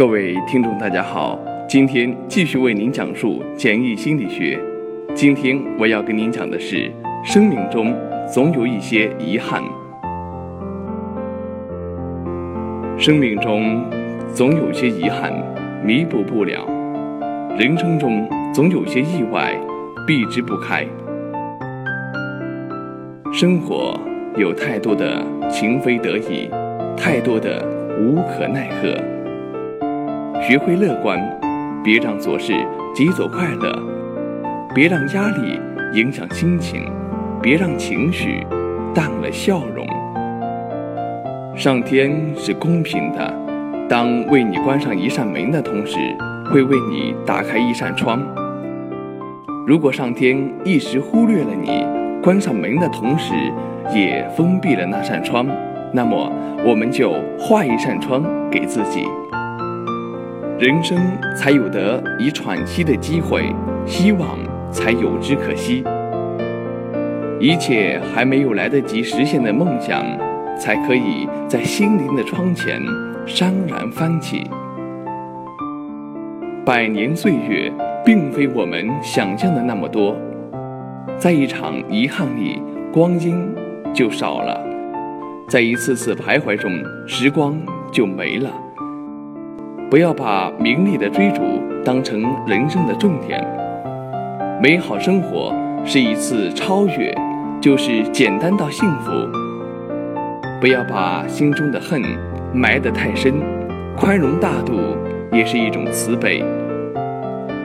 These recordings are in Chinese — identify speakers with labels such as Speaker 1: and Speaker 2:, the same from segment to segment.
Speaker 1: 各位听众，大家好，今天继续为您讲述简易心理学。今天我要跟您讲的是，生命中总有一些遗憾，生命中总有些遗憾弥补不了，人生中总有些意外避之不开。生活有太多的情非得已，太多的无可奈何。学会乐观，别让琐事挤走快乐；别让压力影响心情；别让情绪淡了笑容。上天是公平的，当为你关上一扇门的同时，会为你打开一扇窗。如果上天一时忽略了你，关上门的同时也封闭了那扇窗，那么我们就画一扇窗给自己。人生才有得以喘息的机会，希望才有之可惜。一切还没有来得及实现的梦想，才可以在心灵的窗前潸然翻起。百年岁月，并非我们想象的那么多，在一场遗憾里，光阴就少了；在一次次徘徊中，时光就没了。不要把名利的追逐当成人生的重点。美好生活是一次超越，就是简单到幸福。不要把心中的恨埋得太深，宽容大度也是一种慈悲。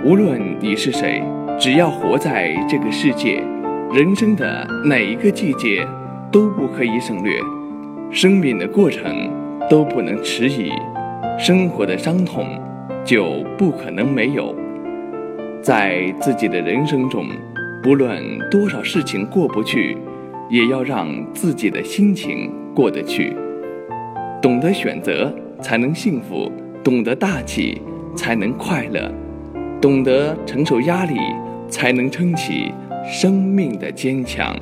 Speaker 1: 无论你是谁，只要活在这个世界，人生的哪一个季节都不可以省略，生命的过程都不能迟疑。生活的伤痛就不可能没有，在自己的人生中，不论多少事情过不去，也要让自己的心情过得去。懂得选择才能幸福，懂得大气才能快乐，懂得承受压力才能撑起生命的坚强。